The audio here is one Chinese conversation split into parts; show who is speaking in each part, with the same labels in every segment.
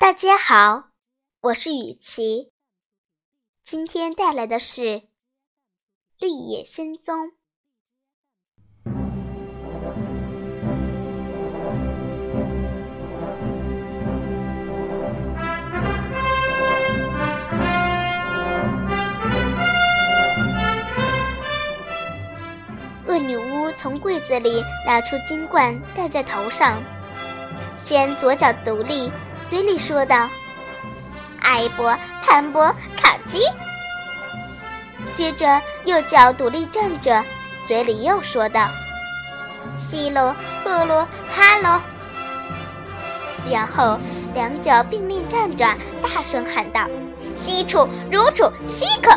Speaker 1: 大家好，我是雨琪，今天带来的是《绿野仙踪》。恶女巫从柜子里拿出金冠，戴在头上，先左脚独立。嘴里说道：“艾博、潘博、卡基。”接着右脚独立站着，嘴里又说道：“西喽喝喽哈喽。”然后两脚并列站着，大声喊道：“西楚如楚西可。”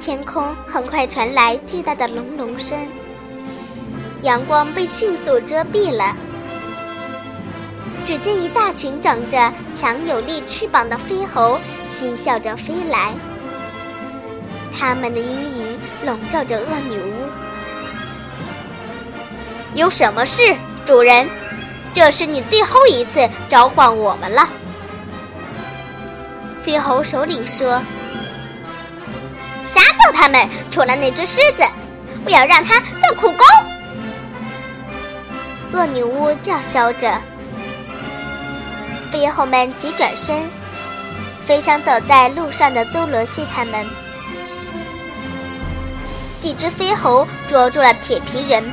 Speaker 1: 天空很快传来巨大的隆隆声。阳光被迅速遮蔽了，只见一大群长着强有力翅膀的飞猴嬉笑着飞来，他们的阴影笼罩着恶女巫。有什么事，主人？这是你最后一次召唤我们了。飞猴首领说：“杀掉他们，除了那只狮子，我要让它做苦工。”恶女巫叫嚣着，飞猴们急转身，飞向走在路上的多罗西他们。几只飞猴捉住了铁皮人，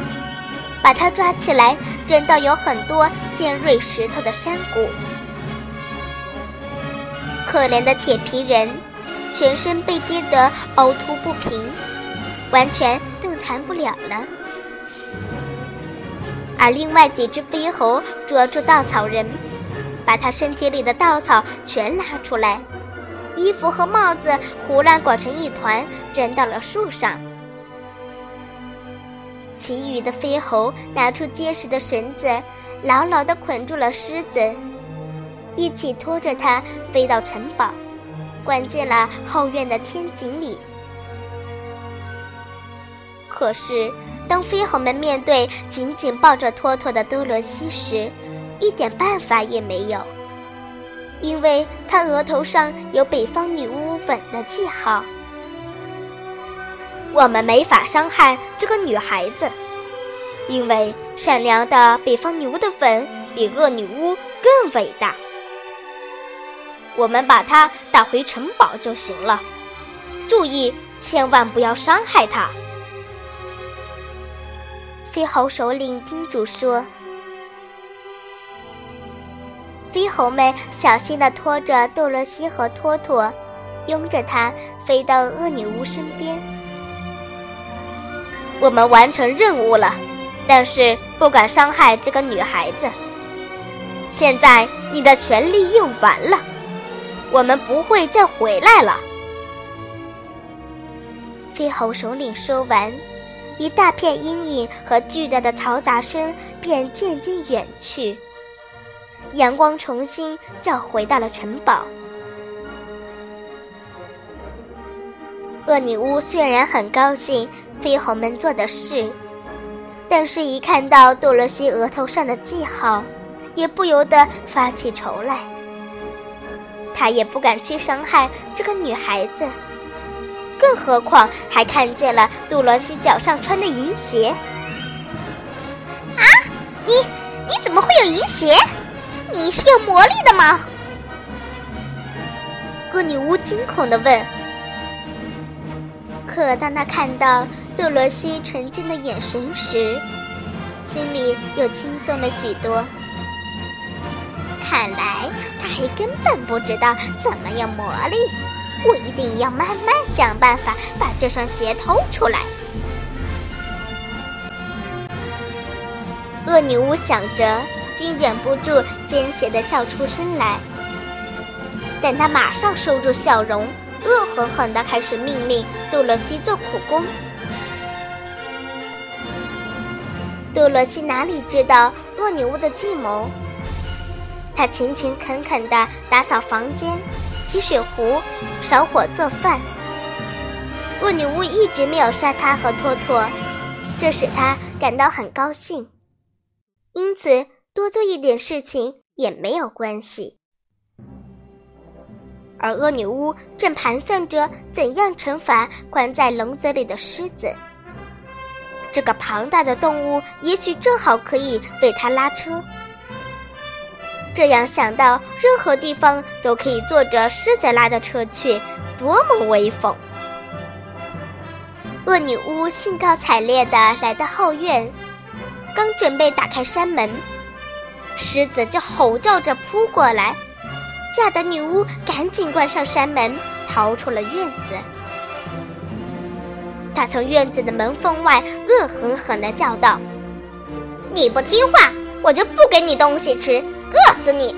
Speaker 1: 把他抓起来，扔到有很多尖锐石头的山谷。可怜的铁皮人，全身被跌得凹凸不平，完全动弹不了了。而另外几只飞猴捉住稻草人，把他身体里的稻草全拉出来，衣服和帽子胡乱裹成一团，扔到了树上。其余的飞猴拿出结实的绳子，牢牢地捆住了狮子，一起拖着它飞到城堡，关进了后院的天井里。可是。当飞猴们面对紧紧抱着托托的多罗西时，一点办法也没有，因为他额头上有北方女巫吻的记号。我们没法伤害这个女孩子，因为善良的北方女巫的吻比恶女巫更伟大。我们把她带回城堡就行了，注意，千万不要伤害她。飞猴首领叮嘱说：“飞猴们小心地拖着多罗西和托托，拥着他飞到恶女巫身边。我们完成任务了，但是不敢伤害这个女孩子。现在你的权利用完了，我们不会再回来了。”飞猴首领说完。一大片阴影和巨大的嘈杂声便渐渐远去，阳光重新照回到了城堡。恶女巫虽然很高兴飞猴们做的事，但是一看到多罗西额头上的记号，也不由得发起愁来。她也不敢去伤害这个女孩子。更何况还看见了杜罗西脚上穿的银鞋。啊，你你怎么会有银鞋？你是有魔力的吗？恶女巫惊恐的问。可当她看到杜罗西纯净的眼神时，心里又轻松了许多。看来他还根本不知道怎么有魔力。我一定要慢慢想办法把这双鞋偷出来。恶女巫想着，竟忍不住奸邪的笑出声来。但她马上收住笑容，恶狠狠的开始命令杜洛西做苦工。杜洛西哪里知道恶女巫的计谋？她勤勤恳恳的打扫房间。洗水壶，烧火做饭。恶女巫一直没有杀他和托托，这使他感到很高兴。因此，多做一点事情也没有关系。而恶女巫正盘算着怎样惩罚关在笼子里的狮子。这个庞大的动物也许正好可以为它拉车。这样想到，任何地方都可以坐着狮子拉的车去，多么威风！恶女巫兴高采烈地来到后院，刚准备打开山门，狮子就吼叫着扑过来，吓得女巫赶紧关上山门，逃出了院子。他从院子的门缝外恶狠狠地叫道：“你不听话，我就不给你东西吃，饿死你！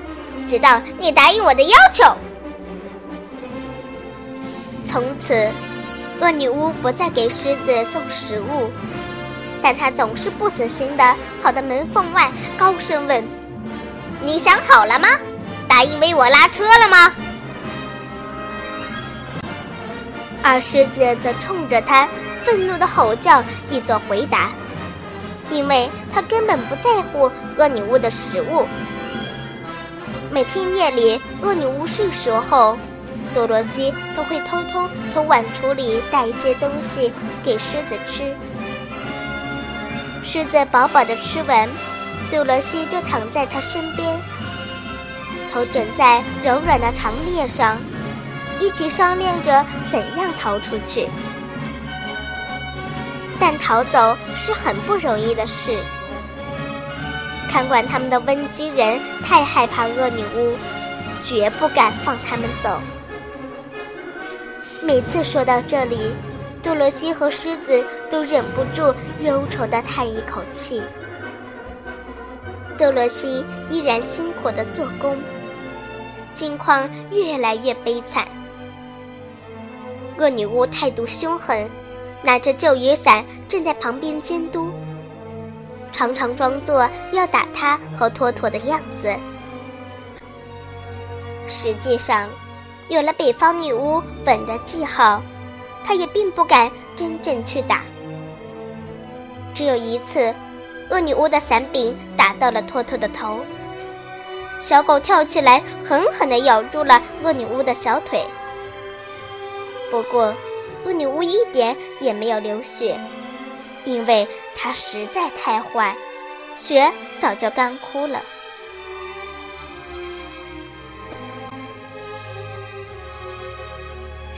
Speaker 1: 直到你答应我的要求。”从此，恶女巫不再给狮子送食物，但她总是不死心地跑到门缝外，高声问：“你想好了吗？答应为我拉车了吗？”而狮子则冲着他。愤怒的吼叫以作回答，因为他根本不在乎恶女巫的食物。每天夜里，恶女巫睡熟后，多罗西都会偷偷从碗橱里带一些东西给狮子吃。狮子饱饱的吃完，多罗西就躺在他身边，头枕在柔软的长链上，一起商量着怎样逃出去。但逃走是很不容易的事。看管他们的温基人太害怕恶女巫，绝不敢放他们走。每次说到这里，多罗西和狮子都忍不住忧愁地叹一口气。多罗西依然辛苦地做工，境况越来越悲惨。恶女巫态度凶狠。拿着旧雨伞站在旁边监督，常常装作要打他和托托的样子。实际上，有了北方女巫稳的记号，他也并不敢真正去打。只有一次，恶女巫的伞柄打到了托托的头，小狗跳起来狠狠地咬住了恶女巫的小腿。不过。恶女巫一点也没有流血，因为他实在太坏，雪早就干枯了。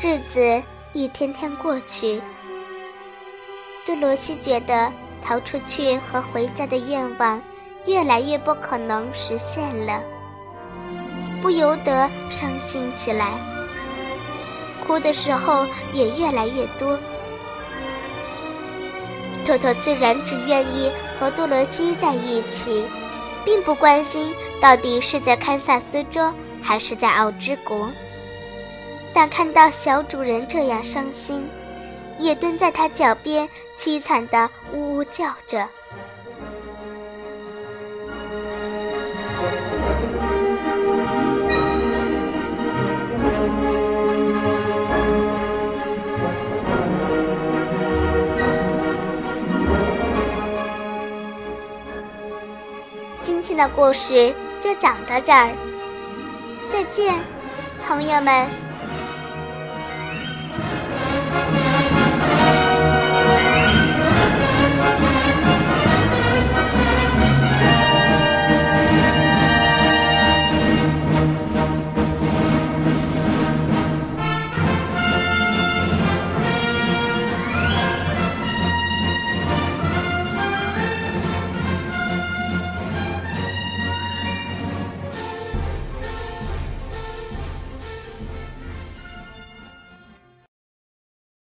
Speaker 1: 日子一天天过去，多罗西觉得逃出去和回家的愿望越来越不可能实现了，不由得伤心起来。哭的时候也越来越多。特特虽然只愿意和多罗西在一起，并不关心到底是在堪萨斯州还是在奥之国，但看到小主人这样伤心，也蹲在他脚边凄惨的呜呜叫着。的故事就讲到这儿，再见，朋友们。